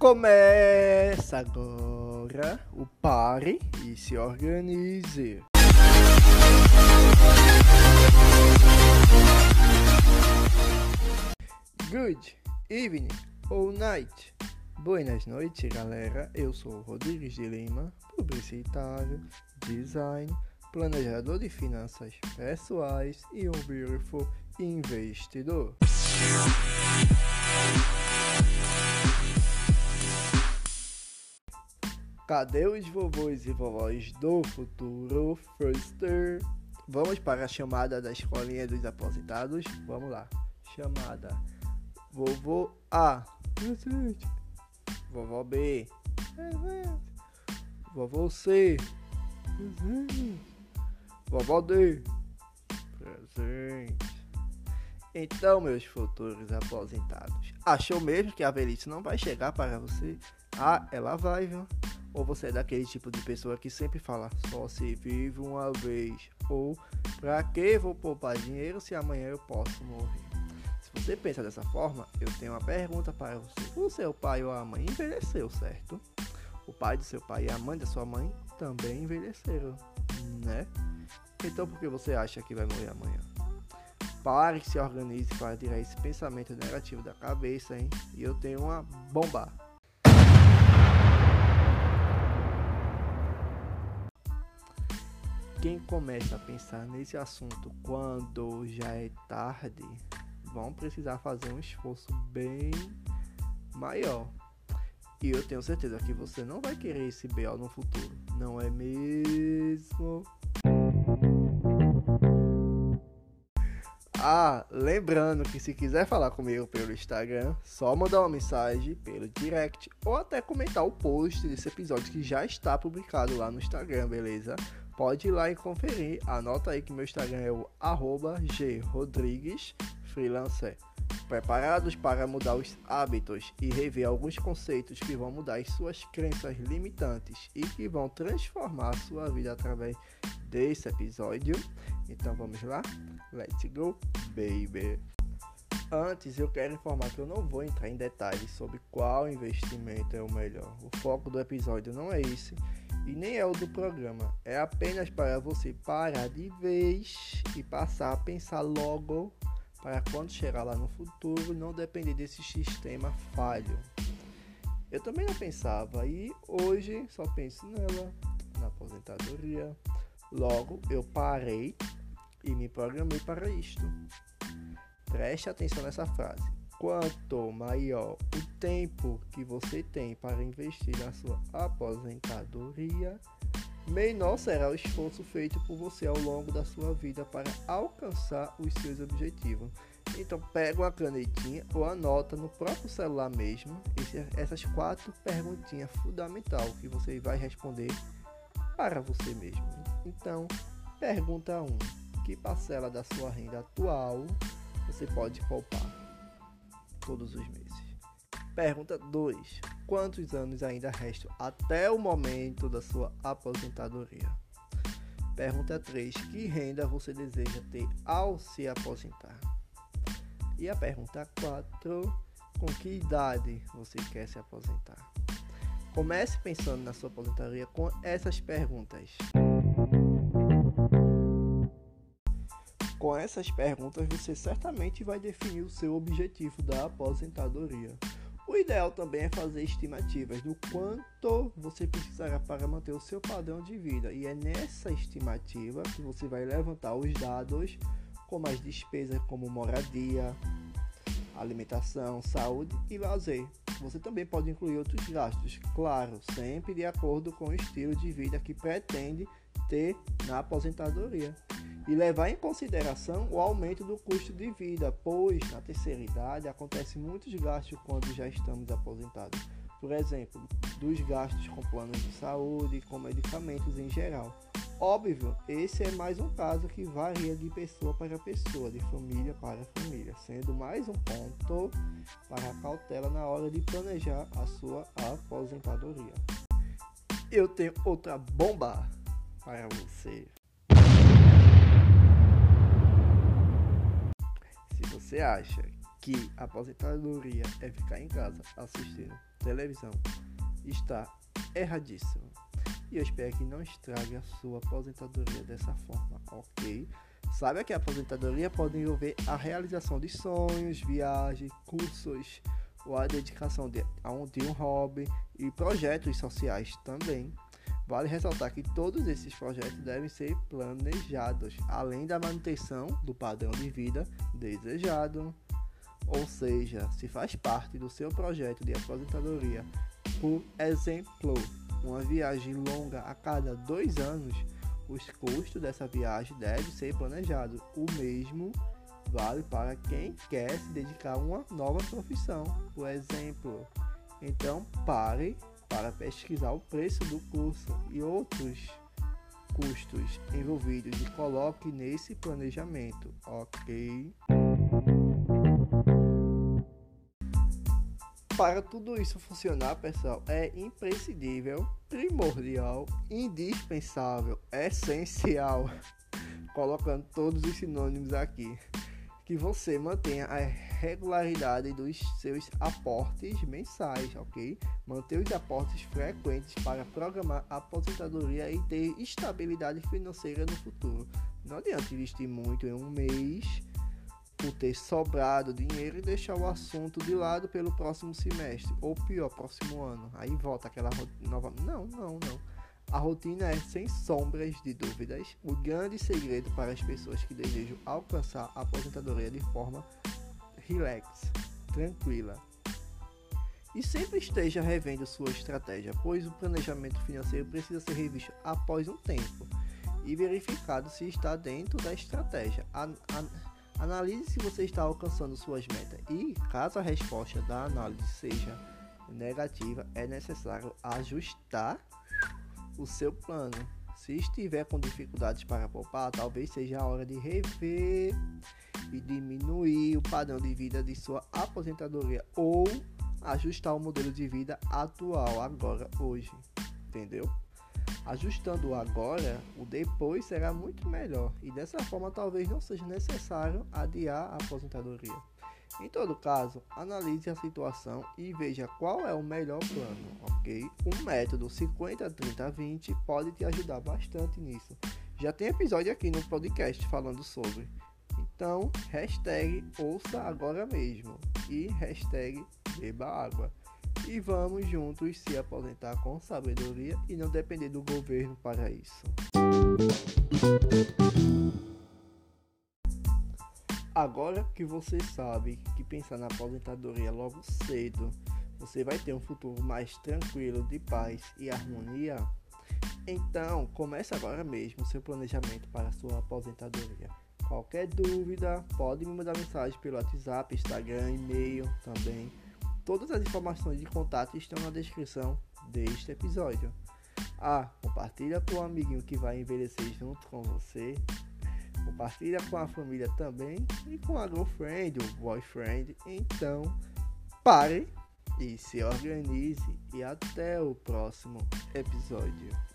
Começa agora o pare e se organize. Good evening ou night. Boas noites, galera. Eu sou o Rodrigues de Lima, publicitário, design, planejador de finanças pessoais e um beautiful investidor. Cadê os vovôs e vovós do futuro? Firster. Vamos para a chamada da escolinha dos aposentados. Vamos lá. Chamada. Vovô A. Presente. Vovó B. Presente. Vovô C. Presente. Vovó D. Presente. Então, meus futuros aposentados, achou mesmo que a velhice não vai chegar para você? Ah, ela vai, viu? Ou você é daquele tipo de pessoa que sempre fala só se vive uma vez? Ou pra que vou poupar dinheiro se amanhã eu posso morrer? Se você pensa dessa forma, eu tenho uma pergunta para você. O seu pai ou a mãe envelheceu, certo? O pai do seu pai e a mãe da sua mãe também envelheceram, né? Então por que você acha que vai morrer amanhã? Pare, se organize para tirar esse pensamento negativo da cabeça, hein? E eu tenho uma bomba. Quem começa a pensar nesse assunto quando já é tarde, vão precisar fazer um esforço bem maior. E eu tenho certeza que você não vai querer esse BO no futuro, não é mesmo? Ah, lembrando que se quiser falar comigo pelo Instagram, só mandar uma mensagem pelo direct ou até comentar o post desse episódio que já está publicado lá no Instagram, beleza? Pode ir lá e conferir. Anota aí que meu Instagram é o grodriguesfreelancer. Preparados para mudar os hábitos e rever alguns conceitos que vão mudar as suas crenças limitantes e que vão transformar a sua vida através desse episódio. Então vamos lá? Let's go, baby! Antes, eu quero informar que eu não vou entrar em detalhes sobre qual investimento é o melhor. O foco do episódio não é esse e nem é o do programa. É apenas para você parar de vez e passar a pensar logo para quando chegar lá no futuro não depender desse sistema falho. Eu também não pensava e hoje só penso nela, na aposentadoria. Logo, eu parei e me programei para isto. Preste atenção nessa frase. Quanto maior o tempo que você tem para investir na sua aposentadoria, menor será o esforço feito por você ao longo da sua vida para alcançar os seus objetivos. Então pega uma canetinha ou anota no próprio celular mesmo essas quatro perguntinhas fundamentais que você vai responder para você mesmo. Então, pergunta 1. Um, que parcela da sua renda atual você pode poupar? todos os meses. Pergunta 2. Quantos anos ainda restam até o momento da sua aposentadoria? Pergunta 3. Que renda você deseja ter ao se aposentar? E a pergunta 4. Com que idade você quer se aposentar? Comece pensando na sua aposentadoria com essas perguntas. Com essas perguntas, você certamente vai definir o seu objetivo da aposentadoria. O ideal também é fazer estimativas do quanto você precisará para manter o seu padrão de vida, e é nessa estimativa que você vai levantar os dados como as despesas como moradia, alimentação, saúde e lazer. Você também pode incluir outros gastos, claro, sempre de acordo com o estilo de vida que pretende ter na aposentadoria e levar em consideração o aumento do custo de vida, pois na terceira idade acontece muitos gastos quando já estamos aposentados. Por exemplo, dos gastos com planos de saúde e com medicamentos em geral. Óbvio, esse é mais um caso que varia de pessoa para pessoa, de família para família, sendo mais um ponto para cautela na hora de planejar a sua aposentadoria. Eu tenho outra bomba para você. Você acha que aposentadoria é ficar em casa assistindo televisão está erradíssimo. E eu espero que não estrague a sua aposentadoria dessa forma, ok? Saiba que a aposentadoria pode envolver a realização de sonhos, viagens, cursos ou a dedicação de, de um hobby e projetos sociais também. Vale ressaltar que todos esses projetos devem ser planejados, além da manutenção do padrão de vida desejado. Ou seja, se faz parte do seu projeto de aposentadoria, por exemplo, uma viagem longa a cada dois anos, os custos dessa viagem devem ser planejados. O mesmo vale para quem quer se dedicar a uma nova profissão, por exemplo. Então, pare para pesquisar o preço do curso e outros custos envolvidos e coloque nesse planejamento, ok? Para tudo isso funcionar, pessoal, é imprescindível, primordial, indispensável, essencial, colocando todos os sinônimos aqui, que você mantenha a regularidade dos seus aportes mensais, ok? Manter os aportes frequentes para programar a aposentadoria e ter estabilidade financeira no futuro. Não adianta investir muito em um mês por ter sobrado dinheiro e deixar o assunto de lado pelo próximo semestre, ou pior, próximo ano. Aí volta aquela nova. Não, não, não. A rotina é, sem sombras de dúvidas, o grande segredo para as pessoas que desejam alcançar a aposentadoria de forma relax, tranquila. E sempre esteja revendo sua estratégia, pois o planejamento financeiro precisa ser revisto após um tempo e verificado se está dentro da estratégia. A, a, Analise se você está alcançando suas metas e, caso a resposta da análise seja negativa, é necessário ajustar o seu plano. Se estiver com dificuldades para poupar, talvez seja a hora de rever e diminuir o padrão de vida de sua aposentadoria ou ajustar o modelo de vida atual agora hoje, entendeu? Ajustando agora, o depois será muito melhor e dessa forma talvez não seja necessário adiar a aposentadoria. Em todo caso, analise a situação e veja qual é o melhor plano, ok? O método 50-30-20 pode te ajudar bastante nisso. Já tem episódio aqui no podcast falando sobre. Então, hashtag ouça agora mesmo e hashtag beba água e vamos juntos se aposentar com sabedoria e não depender do governo para isso. Agora que você sabe que pensar na aposentadoria logo cedo, você vai ter um futuro mais tranquilo, de paz e harmonia, então comece agora mesmo seu planejamento para sua aposentadoria. Qualquer dúvida, pode me mandar mensagem pelo WhatsApp, Instagram, e-mail também. Todas as informações de contato estão na descrição deste episódio. Ah, compartilha com um amiguinho que vai envelhecer junto com você. Compartilha com a família também e com a girlfriend ou boyfriend. Então, pare e se organize e até o próximo episódio.